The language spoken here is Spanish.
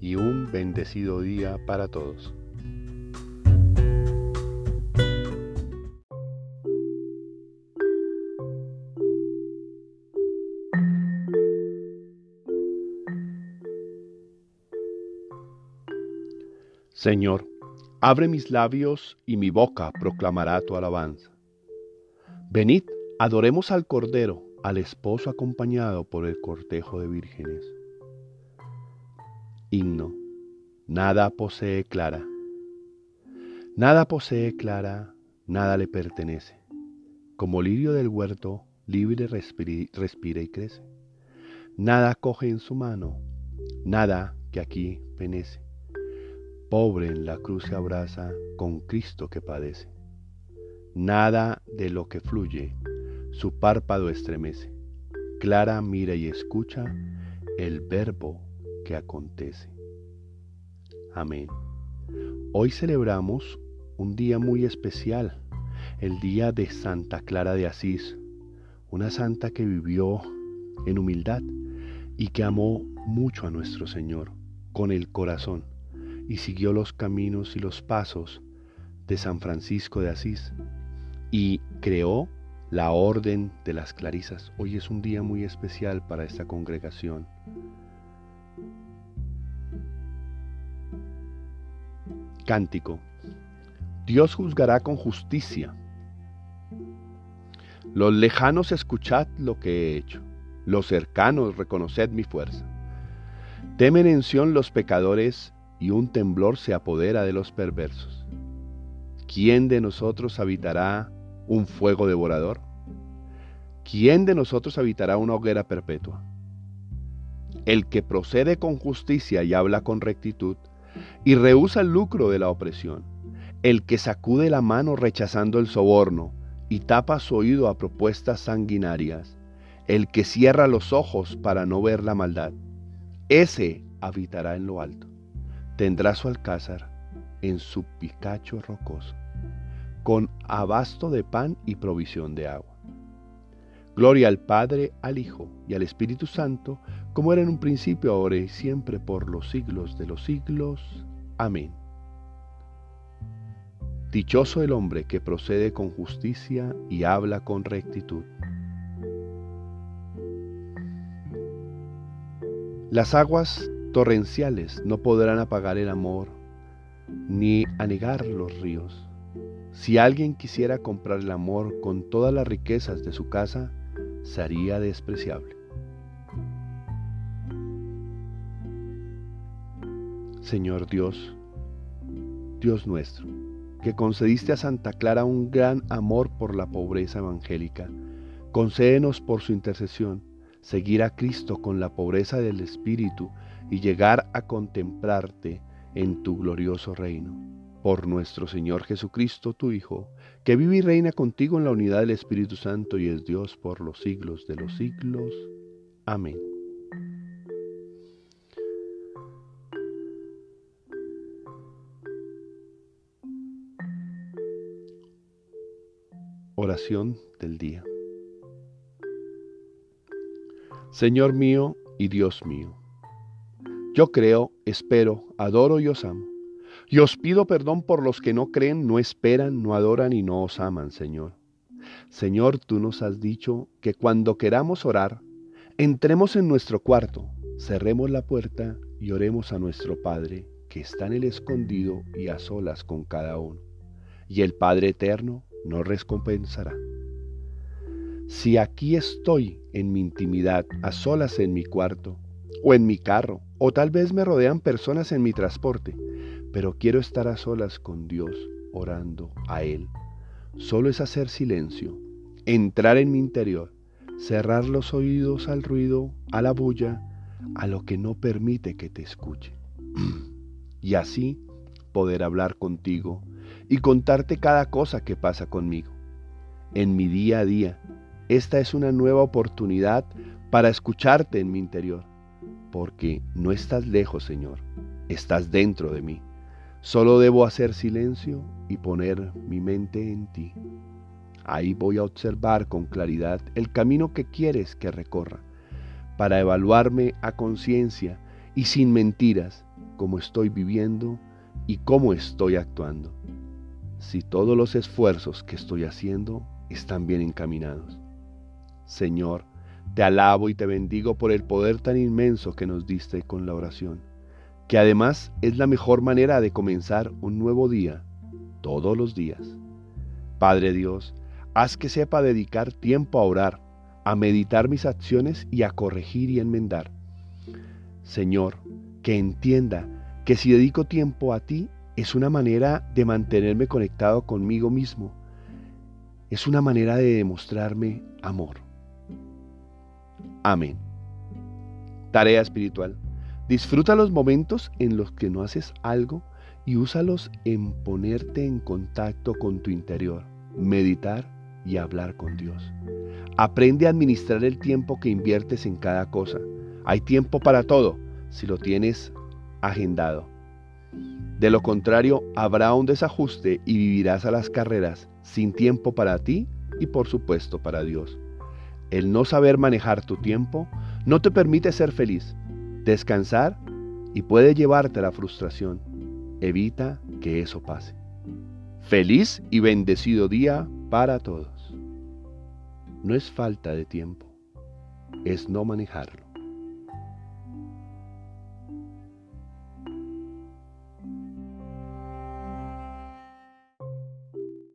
y un bendecido día para todos. Señor, abre mis labios y mi boca proclamará tu alabanza. Venid, adoremos al Cordero, al esposo acompañado por el cortejo de vírgenes. Himno. Nada posee Clara. Nada posee Clara, nada le pertenece. Como lirio del huerto, libre respira y crece. Nada coge en su mano, nada que aquí penece. Pobre en la cruz se abraza con Cristo que padece. Nada de lo que fluye, su párpado estremece. Clara mira y escucha el verbo que acontece. Amén. Hoy celebramos un día muy especial, el día de Santa Clara de Asís, una santa que vivió en humildad y que amó mucho a nuestro Señor con el corazón y siguió los caminos y los pasos de San Francisco de Asís y creó la Orden de las Clarisas. Hoy es un día muy especial para esta congregación. Cántico. Dios juzgará con justicia. Los lejanos escuchad lo que he hecho. Los cercanos reconoced mi fuerza. Temen en Sión los pecadores y un temblor se apodera de los perversos. ¿Quién de nosotros habitará un fuego devorador? ¿Quién de nosotros habitará una hoguera perpetua? El que procede con justicia y habla con rectitud, y rehúsa el lucro de la opresión, el que sacude la mano rechazando el soborno y tapa su oído a propuestas sanguinarias, el que cierra los ojos para no ver la maldad, ese habitará en lo alto, tendrá su alcázar en su picacho rocoso, con abasto de pan y provisión de agua. Gloria al Padre, al Hijo y al Espíritu Santo, como era en un principio, ahora y siempre, por los siglos de los siglos. Amén. Dichoso el hombre que procede con justicia y habla con rectitud. Las aguas torrenciales no podrán apagar el amor ni anegar los ríos. Si alguien quisiera comprar el amor con todas las riquezas de su casa, sería despreciable. Señor Dios, Dios nuestro, que concediste a Santa Clara un gran amor por la pobreza evangélica, concédenos por su intercesión seguir a Cristo con la pobreza del Espíritu y llegar a contemplarte en tu glorioso reino. Por nuestro Señor Jesucristo, tu Hijo, que vive y reina contigo en la unidad del Espíritu Santo y es Dios por los siglos de los siglos. Amén. Del día. Señor mío y Dios mío, yo creo, espero, adoro y os amo. Y os pido perdón por los que no creen, no esperan, no adoran y no os aman, Señor. Señor, tú nos has dicho que cuando queramos orar, entremos en nuestro cuarto, cerremos la puerta y oremos a nuestro Padre que está en el escondido y a solas con cada uno, y el Padre Eterno nos recompensará. Si aquí estoy en mi intimidad, a solas en mi cuarto, o en mi carro, o tal vez me rodean personas en mi transporte, pero quiero estar a solas con Dios, orando a Él. Solo es hacer silencio, entrar en mi interior, cerrar los oídos al ruido, a la bulla, a lo que no permite que te escuche. y así poder hablar contigo y contarte cada cosa que pasa conmigo. En mi día a día, esta es una nueva oportunidad para escucharte en mi interior, porque no estás lejos, Señor, estás dentro de mí. Solo debo hacer silencio y poner mi mente en ti. Ahí voy a observar con claridad el camino que quieres que recorra, para evaluarme a conciencia y sin mentiras cómo estoy viviendo y cómo estoy actuando. Si todos los esfuerzos que estoy haciendo están bien encaminados. Señor, te alabo y te bendigo por el poder tan inmenso que nos diste con la oración, que además es la mejor manera de comenzar un nuevo día, todos los días. Padre Dios, haz que sepa dedicar tiempo a orar, a meditar mis acciones y a corregir y enmendar. Señor, que entienda que si dedico tiempo a ti es una manera de mantenerme conectado conmigo mismo, es una manera de demostrarme amor. Amén. Tarea espiritual. Disfruta los momentos en los que no haces algo y úsalos en ponerte en contacto con tu interior, meditar y hablar con Dios. Aprende a administrar el tiempo que inviertes en cada cosa. Hay tiempo para todo si lo tienes agendado. De lo contrario, habrá un desajuste y vivirás a las carreras sin tiempo para ti y por supuesto para Dios. El no saber manejar tu tiempo no te permite ser feliz, descansar y puede llevarte a la frustración. Evita que eso pase. Feliz y bendecido día para todos. No es falta de tiempo, es no manejarlo.